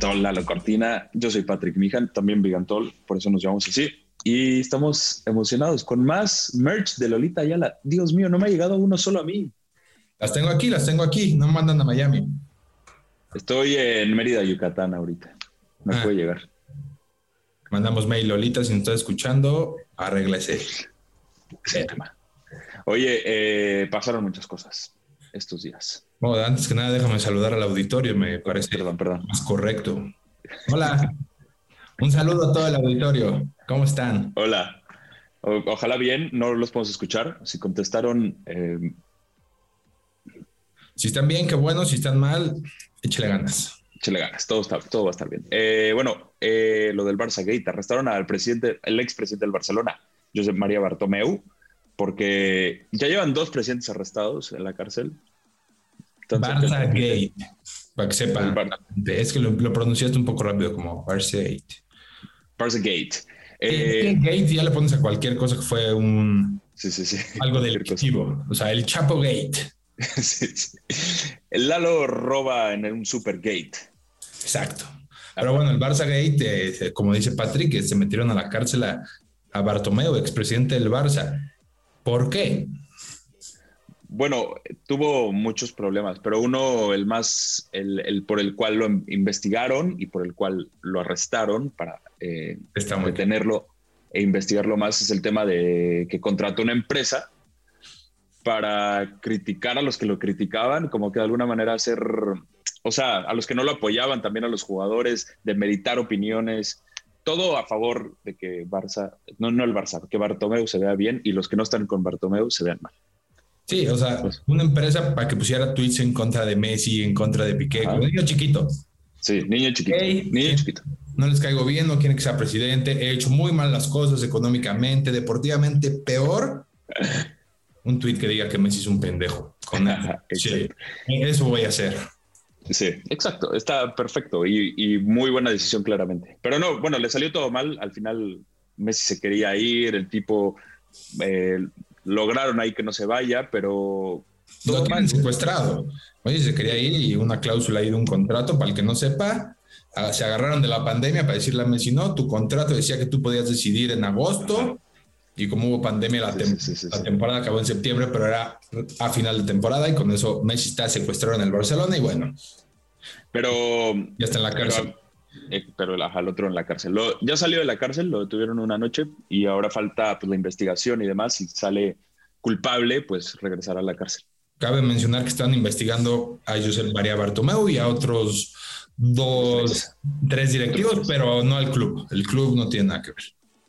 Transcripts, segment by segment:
Lalo Cortina. Yo soy Patrick Mijan, también Vigantol, por eso nos llamamos así. Y estamos emocionados con más merch de Lolita Ayala. Dios mío, no me ha llegado uno solo a mí. Las tengo aquí, las tengo aquí, no mandan a Miami. Estoy en Mérida, Yucatán ahorita. Me Ah. puede llegar. Mandamos mail Lolita, si nos está escuchando, arréglese. Oye, eh, pasaron muchas cosas estos días. Bueno, antes que nada, déjame saludar al auditorio, me parece Perdón, perdón. más correcto. Hola, un saludo a todo el auditorio. ¿Cómo están? Hola. O- ojalá bien, no los podemos escuchar. Si contestaron, eh, Si están bien, qué bueno. Si están mal, échale ganas. échale ganas. Todo, está, todo va a estar bien. Eh, bueno, eh, lo del Barça Gate. Arrestaron al presidente, el expresidente del Barcelona, Josep María Bartomeu, porque ya llevan dos presidentes arrestados en la cárcel. Entonces, Barça Gate, para que sepan. Es que lo, lo pronunciaste un poco rápido, como Barça Gate. Barça Gate. Eh, Gate ya le pones a cualquier cosa que fue un sí, sí, sí. algo delictivo. O sea, el Chapo Gate. Sí, sí. El Lalo roba en un super gate. Exacto. Pero bueno, el Barça Gate, eh, como dice Patrick, se metieron a la cárcel a, a Bartomeu, expresidente del Barça. ¿Por qué? Bueno, tuvo muchos problemas, pero uno, el más, el, el por el cual lo in- investigaron y por el cual lo arrestaron para eh, detenerlo e investigarlo más, es el tema de que contrató una empresa para criticar a los que lo criticaban, como que de alguna manera hacer, o sea, a los que no lo apoyaban, también a los jugadores, de meditar opiniones, todo a favor de que Barça, no, no el Barça, que Bartomeu se vea bien y los que no están con Bartomeu se vean mal. Sí, o sea, Pues- una empresa para que pusiera tweets en contra de Messi, en contra de Piqué, como niño chiquito. Sí, niño chiquito, niño chiquito. No les caigo bien, no quieren que sea presidente. He hecho muy mal las cosas económicamente, deportivamente peor. Un tweet que diga que Messi es un pendejo. Con sí, eso voy a hacer. Sí, exacto, está perfecto y, y muy buena decisión claramente. Pero no, bueno, le salió todo mal, al final Messi se quería ir, el tipo eh, lograron ahí que no se vaya, pero Lo tienen secuestrado. Oye, se quería ir y una cláusula ahí de un contrato, para el que no sepa, ah, se agarraron de la pandemia para decirle a Messi, no, tu contrato decía que tú podías decidir en agosto y como hubo pandemia, la, Sí, tem- sí, sí, sí, la sí. temporada acabó en septiembre, pero era a final de temporada y con eso Messi está secuestrado en el Barcelona y bueno, Pero, ya está en la cárcel. pero, eh, pero ajá, el otro en la cárcel. Lo- ya salió de la cárcel, lo detuvieron una noche y ahora falta pues, la investigación y demás. Si sale culpable, pues regresará a la cárcel. Cabe mencionar que están investigando a Josep María Bartomeu y a otros dos, tres directivos, pero no al club. El club no tiene nada que ver.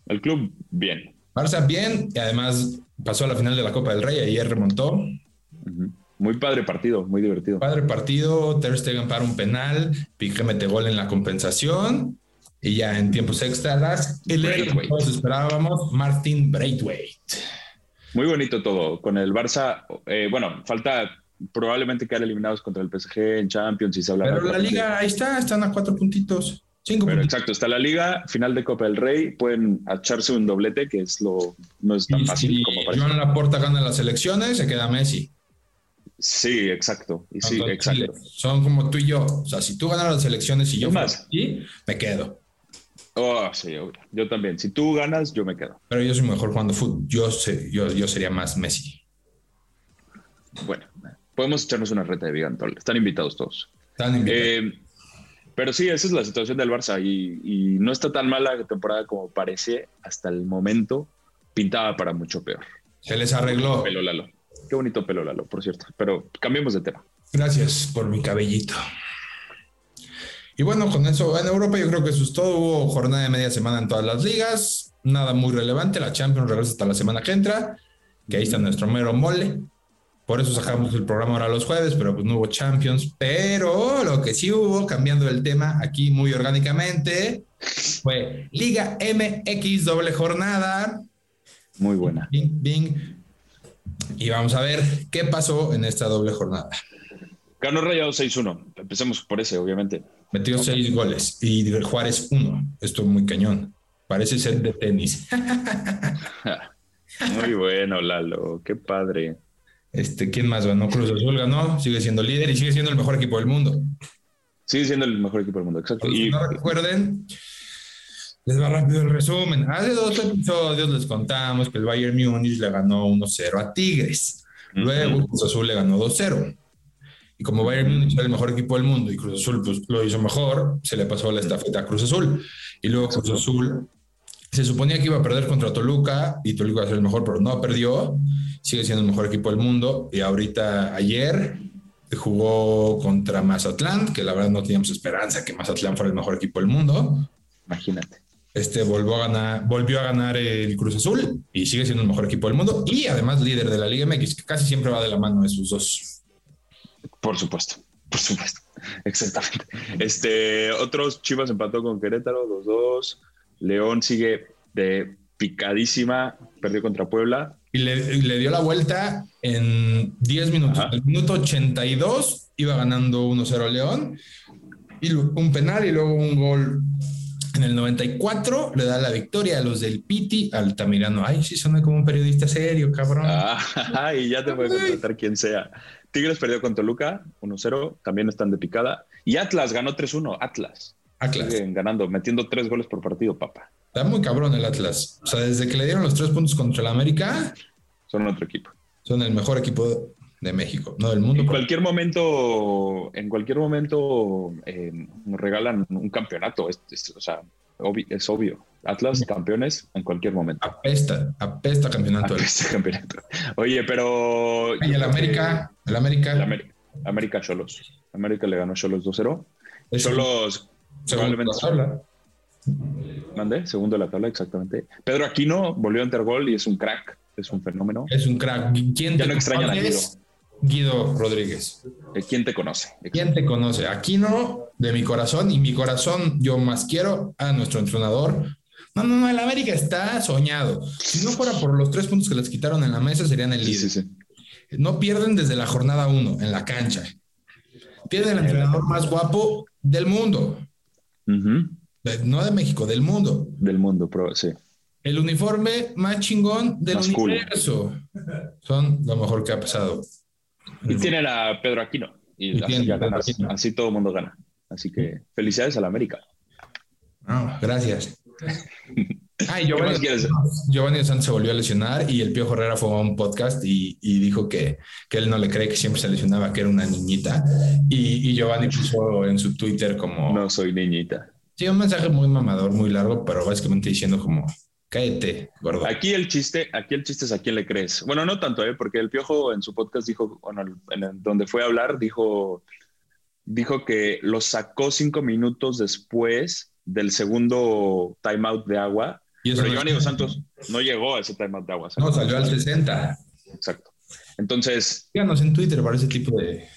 El club, bien. Barça bien y además pasó a la final de la Copa del Rey, ayer remontó. Ujú. Muy padre partido, muy divertido. Padre partido, Ter Stegen para un penal, Piqué mete gol en la compensación y ya en tiempos extras, el que todos esperábamos, Martin Braithwaite. Muy bonito todo. Con el Barça, eh, bueno, falta probablemente quedar eliminados contra el PSG en Champions y se habla Pero la liga ahí está, están a cuatro puntitos, cinco Pero puntitos. exacto, está la liga, final de Copa del Rey, pueden echarse un doblete, que es lo no es tan Y fácil si como parece. Joan Laporta gana las elecciones, se queda Messi. Sí, exacto. Y sí, Entonces, exacto. Son como tú y yo. O sea, si tú ganas las elecciones y yo más. aquí, me quedo. Oh, sí, obvio. yo también. Si tú ganas, yo me quedo. Pero yo soy mejor jugando fútbol. Yo, sé, yo, yo sería más Messi. Bueno, podemos echarnos una reta de Vigantol. Están invitados todos. Están invitados. Eh, pero sí, esa es la situación del Barça y, y no está tan mala la temporada como parece hasta el momento. Pintaba para mucho peor. se les arregló. Pelo Lalo. Qué bonito pelo Lalo, por cierto. Pero cambiemos de tema. Gracias por mi cabellito. Y bueno, con eso en Europa yo creo que eso es todo. Hubo jornada de media semana en todas las ligas. Nada muy relevante. La Champions regresa hasta la semana que entra. Que ahí está nuestro mero mole. Por eso sacamos el programa ahora los jueves, pero pues no hubo Champions. Pero lo que sí hubo, cambiando el tema aquí muy orgánicamente, fue Liga MX doble jornada. Muy buena. Bing, bing. Y vamos a ver qué pasó en esta doble jornada. Ganó Rayados 6-1. Empecemos por ese, obviamente. Metió seis goles y Juárez uno. Esto es muy cañón. Parece ser de tenis. Muy bueno, Lalo. Qué padre. Este, ¿quién más ganó? Cruz Azul ganó, sigue siendo líder y sigue siendo el mejor equipo del mundo. Sigue siendo el mejor equipo del mundo, exacto. Y no recuerden, les va rápido el resumen. Hace dos episodios les contamos que el Bayern Múnich le ganó 1-0 a Tigres. Luego Cruz Azul le ganó 2-0. Y como Bayern Múnich era el mejor equipo del mundo y Cruz Azul pues, lo hizo mejor, se le pasó la estafeta a Cruz Azul. Y luego Cruz Azul se suponía que iba a perder contra Toluca y Toluca iba a ser el mejor, pero no perdió. Sigue siendo el mejor equipo del mundo. Y ahorita, ayer, jugó contra Mazatlán, que la verdad no teníamos esperanza que Mazatlán fuera el mejor equipo del mundo. imagínate. Este volvió a ganar, volvió a ganar el Cruz Azul y sigue siendo el mejor equipo del mundo y además líder de la Liga MX, que casi siempre va de la mano de esos dos. Por supuesto, por supuesto. Exactamente. Este, otros Chivas empató con Querétaro, 2-2. León sigue de picadísima, perdió contra Puebla. Y le, dio la vuelta en 10 minutos. Ajá. El minuto 82 iba ganando 1-0 León y un penal y luego un gol en el 94 le da la victoria a los del Piti Altamirano. Ay, sí, suena como un periodista serio, cabrón. Ah, y ya te puede contratar quien sea. Tigres perdió con Toluca, 1-0, también están de picada. Y Atlas ganó 3-1, Atlas. Atlas. Siguen ganando, metiendo tres goles por partido, papá. Está muy cabrón el Atlas. O sea, desde que le dieron los tres puntos contra el América, Son otro equipo. son el mejor equipo de México, no del mundo. En cualquier momento, en cualquier momento eh, nos regalan un campeonato. Es, es- o sea, obvi- es obvio. Atlas campeones en cualquier momento. Apesta, apesta campeonato. Este campeonato. Oye, pero. Y el América, el América, El América, América Cholos. América le ganó Cholos 2-0. es el Cholos probablemente la tabla. Mandé, segundo de la tabla, exactamente. Pedro Aquino volvió a gol y es un crack, es un fenómeno. Es un crack. ¿Quién Ya te no extrañan a? Guido Rodríguez. ¿Quién te conoce? ¿Quién te conoce? Aquino de mi corazón y mi corazón yo más quiero a nuestro entrenador. No, no, no, el América está soñado. Si no fuera por los tres puntos que les quitaron en la mesa, serían el Sí, líder. sí, sí. No pierden desde la jornada uno en la cancha. Tienen el entrenador más guapo del mundo. No de México, del mundo. Del mundo, pero sí. El uniforme más chingón del Más cool. universo. Son lo mejor que ha pasado. Y tienen a Pedro Aquino. Y, Y así, Pedro ganas. Aquino. así todo el mundo gana. Así que felicidades a la América. No, gracias. Ay, ¿Qué Giovanni? Giovanni Santos se volvió a lesionar y el Pío Herrera fue a un podcast y, y dijo que, que él no le cree que siempre se lesionaba, que era una niñita. Y, y Giovanni puso en su Twitter como... No soy niñita. Sí, un mensaje muy mamador, muy largo, pero básicamente diciendo como, cállate, gordo. Aquí el chiste, aquí el chiste es a quién le crees. Bueno, no tanto, ¿eh? porque el Piojo en su podcast dijo, bueno, en el- donde fue a hablar, dijo, dijo que lo sacó cinco minutos después del segundo timeout de agua. Y eso Pero Giovanni Dos Santos no llegó a ese timeout de agua. No, salió al 60. Exacto. Entonces, Síganos en Twitter para ese tipo de...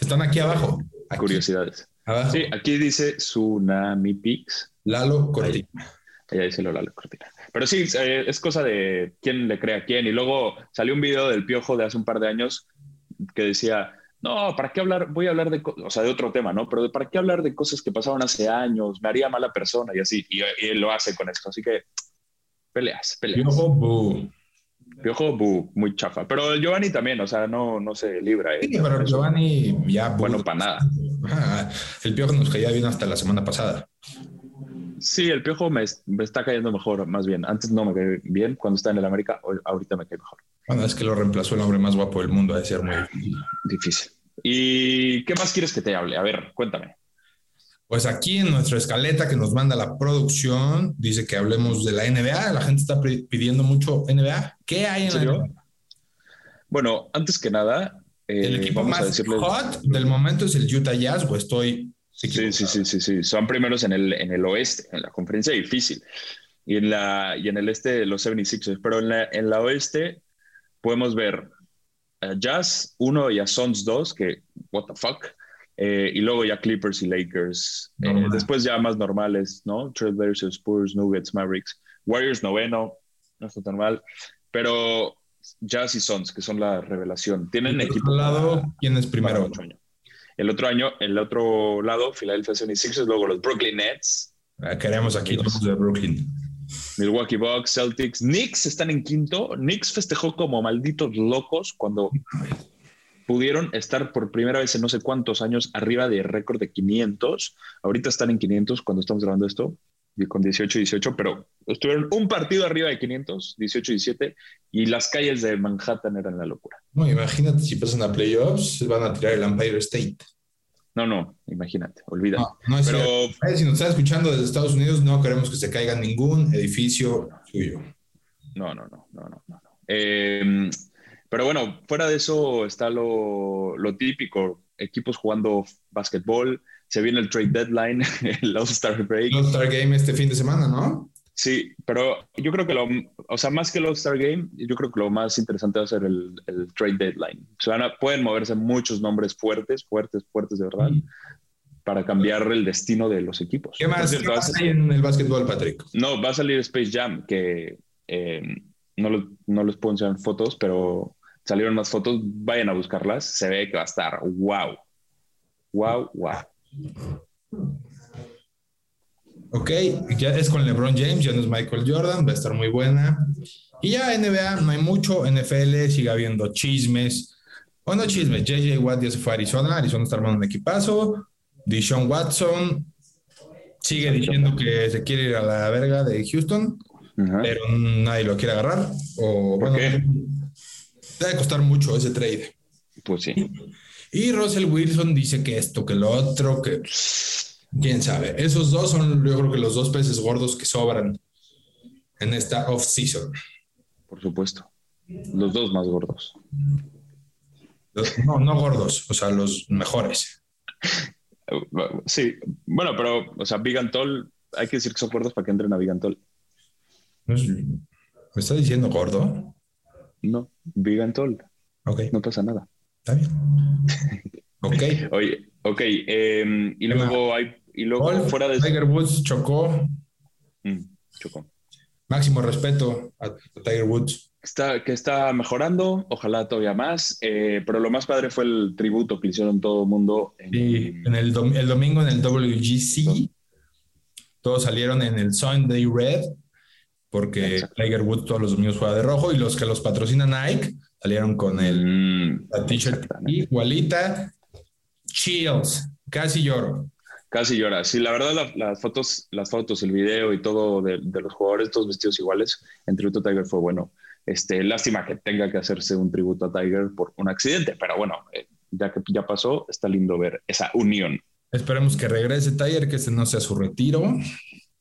Están aquí abajo. Aquí, curiosidades. abajo. Sí, aquí dice Tsunami Pix. Lalo Cortina. Ella dice Lola la cortina. Pero sí, eh, es cosa de quién le cree a quién. Y luego salió un video del Piojo de hace un par de años que decía, no, ¿para qué hablar? Voy a hablar de, o sea, de otro tema, ¿no? Pero ¿para qué hablar de cosas que pasaron hace años? Me haría mala persona y así. Y, y él lo hace con esto. Así que peleas, peleas. Piojo, bu. Piojo, bu, muy chafa. Pero el Giovanni también, o sea, no, no se libra. eh. Sí, pero Giovanni ya... bu. Bueno, para nada. El Piojo nos caía bien hasta la semana pasada. Sí, el Piojo me, me está cayendo mejor, más bien. Antes no me cae bien cuando está en el América, ahorita me cae mejor. Bueno, es que lo reemplazó el hombre más guapo del mundo, ha de ser muy difícil. Difícil. ¿Y qué más quieres que te hable? A ver, cuéntame. Pues aquí en nuestra escaleta que nos manda la producción, dice que hablemos de la NBA. La gente está pidiendo mucho NBA. ¿Qué hay en, ¿En la? NBA? Bueno, antes que nada, eh, El equipo vamos a más decirles. hot del momento es el Utah Jazz, o estoy Sí, sí, sí, sí, sí. Son primeros en el, en el oeste, en la conferencia difícil. Y en, la, y en el este, los 76ers. Pero en la, en la oeste podemos ver a Jazz 1 y a Suns 2, que, what the fuck. Eh, y luego ya Clippers y Lakers. Eh, después ya más normales, ¿no? Trailblazers, Spurs, Nuggets, Mavericks. Warriors noveno, no está tan mal. Pero Jazz y Suns, que son la revelación. Tienen equipo lado, ¿quién es primero? El otro año, el otro lado, Philadelphia 76ers, luego los Brooklyn Nets, Ah, Queremos aquí Aquí los de Brooklyn. Milwaukee Bucks, Celtics, Knicks están en quinto. Knicks festejó como malditos locos cuando pudieron estar por primera vez en no sé cuántos años arriba de récord de 500. Ahorita están en 500 cuando estamos grabando esto, con 18 y 18, pero estuvieron un partido arriba de 500, 18 y 17, y las calles de Manhattan eran la locura. No, imagínate si pasan a playoffs, van a tirar el Empire State. No, no, imagínate, olvida. No, no es Pero si nos están escuchando desde Estados Unidos, no queremos que se caiga ningún edificio suyo. No, no, no, no, no. no. Eh, pero bueno, fuera de eso está lo, lo típico, equipos jugando básquetbol, se viene el trade deadline, el All-Star Break. All-Star Game este fin de semana, ¿no? Sí, pero yo creo que lo, o sea, más que el All-Star Game, yo creo que lo más interesante va a ser el, el trade deadline. O sea, pueden moverse muchos nombres fuertes, fuertes, fuertes de verdad, para cambiar el destino de los equipos. ¿Qué más, hay en el básquetbol, Patrick? No, va a salir Space Jam, que eh, no, no les puedo enseñar fotos, pero salieron más fotos, vayan a buscarlas, se ve que va a estar wow. Wow, wow. Ok, ya es con LeBron James, ya no es Michael Jordan, va a estar muy buena. Y ya NBA, no hay mucho, NFL sigue habiendo chismes. Bueno, chismes, JJ Watt ya se fue a Arizona, Arizona está armando un equipazo. Dishon Watson sigue diciendo que se quiere ir a la verga de Houston, pero nadie lo quiere agarrar. O bueno, Debe costar mucho ese trade. Pues sí. Y Russell Wilson dice que esto, que lo otro, que quién sabe. Esos dos son, yo creo que los dos peces gordos que sobran en esta off-season. Por supuesto. Los dos más gordos. no, no gordos, o sea, los mejores. Sí, bueno, pero, o sea, Big Antol, hay que decir que son gordos para que entren a Big Antol. ¿Me está diciendo gordo? No, Bigantol. Ok. No pasa nada. Está bien. ok. Oye, ok. Em, y luego hay. Y luego fuera de. Tiger Woods chocó. Mm, chocó. Máximo respeto a, Tiger Woods. Está, que está mejorando, ojalá todavía más, eh, pero lo más padre fue el tributo que hicieron todo el mundo. En, en el, el domingo en el WGC, todos salieron en el Sunday Red, porque Tiger Woods todos los domingos juega de rojo y los que los patrocina Nike salieron con el, mm, la t-shirt igualita. Chills, casi lloro. Casi llora. Sí, la verdad, las fotos, las fotos, el video y todo de, los jugadores, todos vestidos iguales, en tributo a Tiger fue bueno. Este, lástima que tenga que hacerse un tributo a Tiger por un accidente, pero bueno, eh, ya que ya pasó, está lindo ver esa unión. Esperemos que regrese Tiger, que ese no sea su retiro.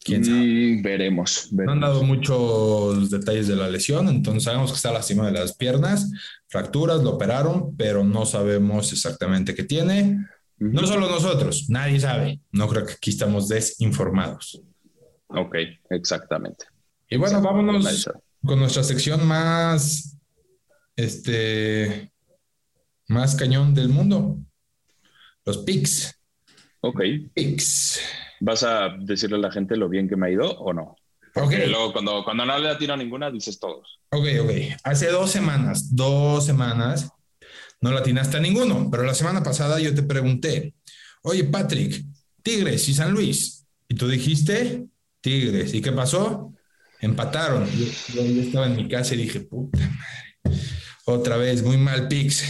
¿Quién sabe? Mm, veremos, No han dado muchos detalles de la lesión, entonces sabemos que está lastimado de las piernas, fracturas, lo operaron, pero no sabemos exactamente qué tiene. No solo nosotros, nadie sabe. No creo que aquí estamos desinformados. Ok, exactamente. Y bueno, vámonos con nuestra sección más, este, más cañón del mundo. Los picks. Ok. Picks. ¿Vas a decirle a la gente lo bien que me ha ido o no? Porque luego cuando, cuando no le atino a ninguna, dices todos. Ok, ok. Hace dos semanas, dos semanas, no le atinaste a ninguno, pero la semana pasada yo te pregunté, oye Patrick, Tigres y San Luis. Y tú dijiste, Tigres. ¿Y qué pasó? Empataron. Yo, estaba en mi casa y dije, puta madre. Otra vez, muy mal Pix.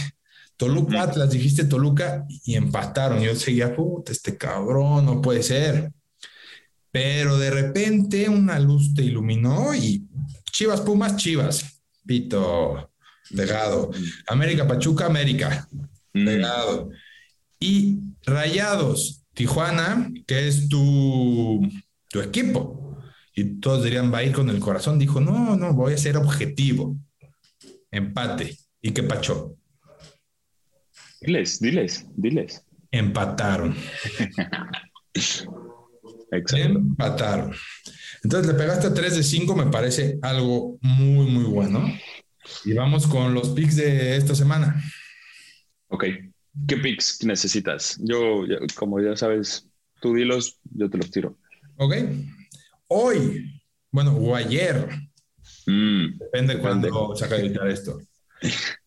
Toluca, Atlas, dijiste Toluca y empataron. Yo seguía, puta, este cabrón, no puede ser. Pero de repente una luz te iluminó y Chivas, Pumas, Chivas. Pito, pegado. América, Pachuca, América, pegado. Y Rayados, Tijuana, que es tu, tu equipo. Y todos dirían, va a ir con el corazón. Dijo, no, no, voy a ser objetivo. Empate. ¿Y qué pachó? Diles, diles, diles. Empataron. Empataron. Entonces le pegaste a 3 de 5, me parece algo muy, muy bueno. Y vamos con los picks de esta semana. Ok. ¿Qué picks necesitas? Yo, como ya sabes, tú dilos, yo te los tiro. Ok. Hoy, bueno, o ayer, mm, depende cuando se editar esto.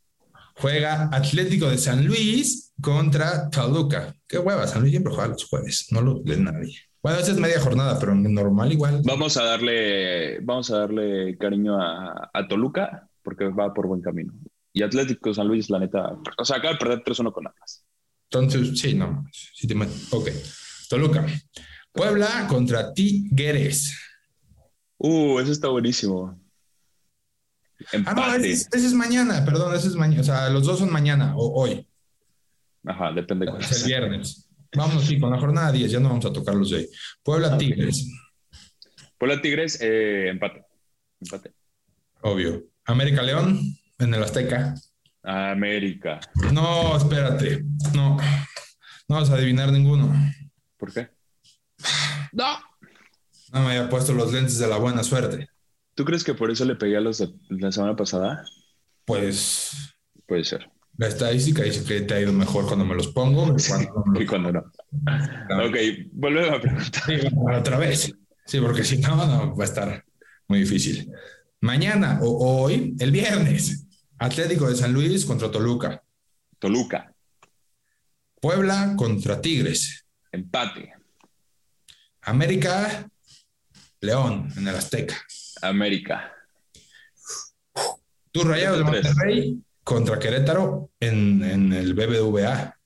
juega Atlético de San Luis contra Toluca. Qué hueva, San Luis siempre juega los jueves, no lo de nadie. Bueno, esa es media jornada, pero normal igual. Vamos a darle, vamos a darle cariño a, Toluca porque va por buen camino. Y Atlético San Luis, la neta. O sea, acaba de perder 3-1 con Atlas. Entonces, sí, no. Sí te ok. Toluca. Puebla contra Tigres. Uh, eso está buenísimo. Ah, no, ese, es mañana, perdón, ese es mañana. O sea, los dos son mañana o hoy. Ajá, depende. de Es el viernes. Vamos, sí, con la jornada 10, ya no vamos a tocar los de ahí. Puebla Tigres. Puebla Tigres, eh, empate. Empate. Obvio. América León en el Azteca. América. No, espérate. No. No vas a adivinar ninguno. ¿Por qué? No. No me había puesto los lentes de la buena suerte. ¿Tú crees que por eso le pegué a los de la semana pasada? Pues. Puede ser. La estadística dice que te ha ido mejor cuando me los pongo y cuando no. Ok, volvemos a preguntar. Sí, otra vez. Sí, porque si no, no va a estar muy difícil. Mañana o hoy, el viernes, Atlético de San Luis contra Toluca. Toluca. Puebla contra Tigres. Empate. América, León en el Azteca. América. Tu Rayado de Monterrey contra Querétaro en, el BBVA.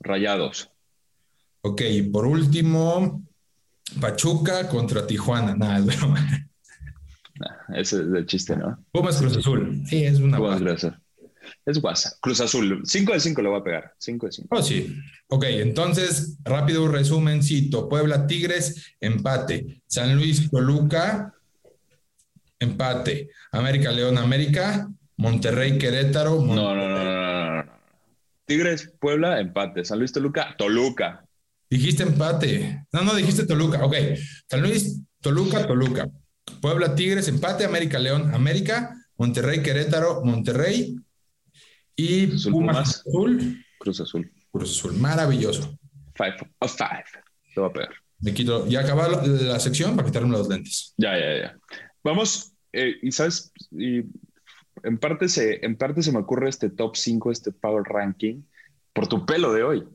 Rayados. Ok, por último, Pachuca contra Tijuana. Nada, es broma. ese es el chiste, ¿no? Pumas Cruz Azul. Sí, es una Pumas Es guasa. Cruz Azul. 5 de 5 le voy a pegar. 5 de 5. Oh, sí. Ok, entonces, rápido resumencito. Puebla Tigres, empate. San Luis Toluca, empate. América León América, Monterrey, Querétaro. No, no, no, no, no, Tigres, Puebla, empate. San Luis, Toluca, Toluca. Dijiste empate. No, no, dijiste Toluca. Ok. San Luis, Toluca, Toluca. Puebla, Tigres, empate. América, León, América. Monterrey, Querétaro, Monterrey. Y Pumas, Azul. Cruz Azul. Cruz Azul. Maravilloso. Five of five. Lo va a pegar. Me quito. Ya acaba la, sección para quitarme los lentes. Ya, ya, ya. Vamos. Eh, y sabes, y en parte, se, en parte se me ocurre este top 5, este power ranking, por tu pelo de hoy.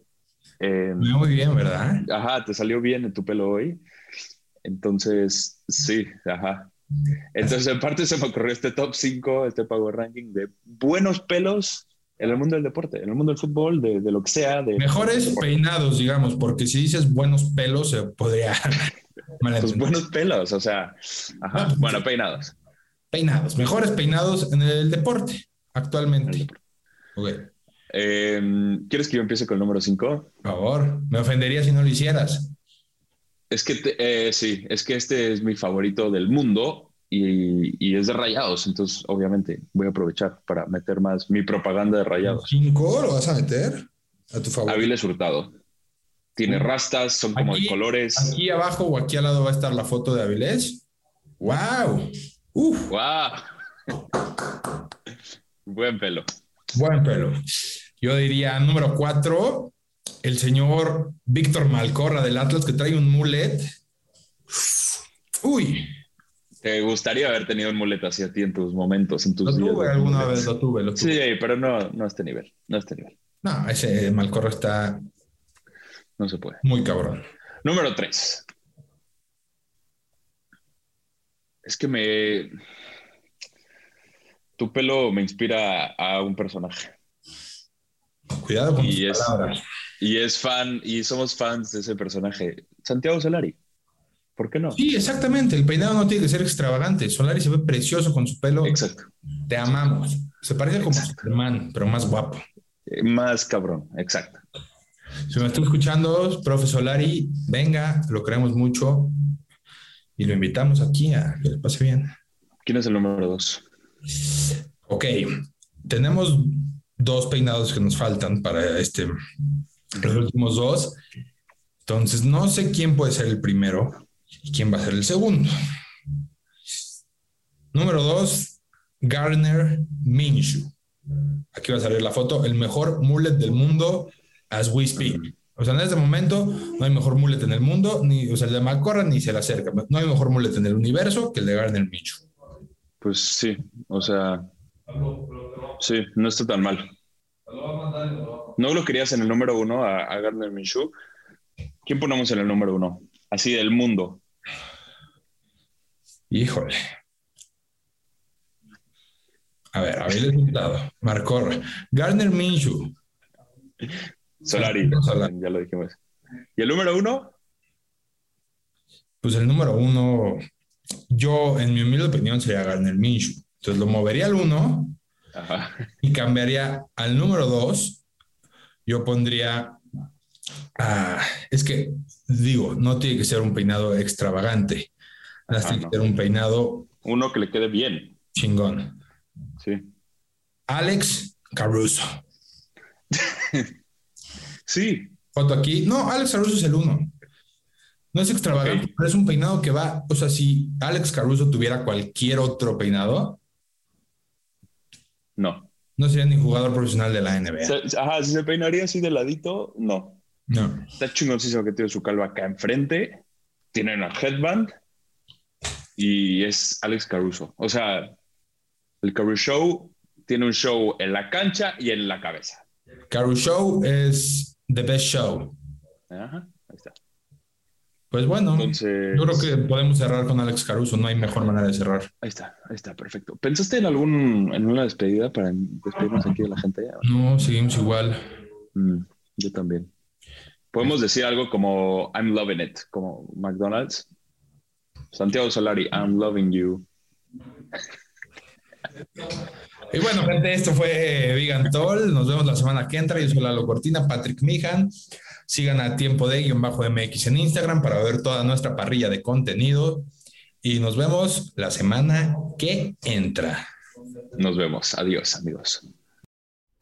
Muy bien, ¿verdad? Ajá, te salió bien en tu pelo hoy. Entonces, sí, ajá. Entonces, en parte se me ocurrió este top 5, este power ranking de buenos pelos en el mundo del deporte, en el mundo del fútbol, de, lo que sea. De, Mejores peinados, digamos, porque si dices buenos pelos, se podría. pues buenos pelos, o sea, ajá, bueno, peinados. Peinados, mejores peinados en el deporte actualmente. Em, ¿Quieres que yo empiece con el número 5? Por favor, me ofendería si no lo hicieras. Es que eh, sí, es que este es mi favorito del mundo y, es de rayados, entonces obviamente voy a aprovechar para meter más mi propaganda de rayados. ¿Cinco lo vas a meter a tu favor? Aviles Hurtado. Tiene rastas, son como de colores. Aquí abajo o aquí al lado va a estar la foto de Avilés. ¡Wow! Uf. ¡Wow! Buen pelo. Buen pelo. Yo diría número cuatro, el señor Víctor Malcorra del Atlas que trae un mulet. Uy. ¿Te gustaría haber tenido un mulet así a ti en tus momentos, en tus Lo tuve alguna vez, lo tuve, lo tuve. Sí, pero no, no a este nivel, no a este nivel. No, ese Malcorra está... No se puede. Muy cabrón. Número tres. Es que me. Tu pelo me inspira a un personaje. Cuidado con y tus palabras. Y es fan, y somos fans de ese personaje. Santiago Solari. ¿Por qué no? Sí, exactamente. El peinado no tiene que ser extravagante. Solari se ve precioso con su pelo. Exacto. Te amamos. Se parece como Superman, pero más guapo. Eh, más cabrón, exacto. Si me está escuchando, profe Solari, venga, lo queremos mucho y lo invitamos aquí a que le pase bien. ¿Quién es el número dos? Ok, tenemos dos peinados que nos faltan para este, los últimos dos. Entonces, no sé quién puede ser el primero y quién va a ser el segundo. Número dos, Garner Minshew. Aquí va a salir la foto, el mejor mullet del mundo as we speak. O sea, en este momento no hay mejor mullet en el mundo, ni, o sea, el de Malcorra ni se le acerca. No hay mejor mullet en el universo que el de Garner Micho. Pues sí, o sea, sí, no está tan mal. ¿No lo querías en el número uno a, a Gardner Minshew? ¿Quién ponemos en el número uno? Así del mundo. Híjole. A ver, el resultado. Marcó Garner Minshew. Solari, ya lo dijimos. ¿Y el número uno? Pues el número uno, yo, en mi humilde opinión, sería Garner Minshew. Entonces lo movería al uno y cambiaría al número dos. Yo pondría. es que, digo, no tiene que ser un peinado extravagante. tiene que ser un peinado. Uno que le quede bien. Chingón. Sí. Alex Caruso. sí. Foto aquí. No, Alex Caruso es el uno. No es extravagante, pero es un peinado que va. O sea, si Alex Caruso tuviera cualquier otro peinado, no. No sería ni jugador profesional de la NBA. ajá, si se peinaría así de ladito, no. No. Está chingoncísimo que tiene su calva acá enfrente. Tiene una headband. Y es Alex Caruso. O sea, el Caruso Show tiene un show en la cancha y en la cabeza. Caruso Show es the best show. Ajá, ahí está. Pues bueno, yo creo que podemos cerrar con Alex Caruso, no hay mejor manera de cerrar. Ahí está, ahí está, perfecto. ¿Pensaste en algún, en una despedida para despedirnos aquí de la gente? No, seguimos igual. Mm, yo también. Podemos decir algo como I'm loving it, como McDonald's. Santiago Solari, I'm loving you. Y bueno, gente, esto fue Vegan Toll. Nos vemos la semana que entra. Yo soy Lalo Cortina, Patrick Mijan. Sigan a tiempo de guion bajo MX en Instagram para ver toda nuestra parrilla de contenido. Y nos vemos la semana que entra. Nos vemos. Adiós, amigos.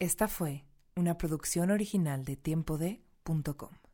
Esta fue una producción original de tiempo de.com.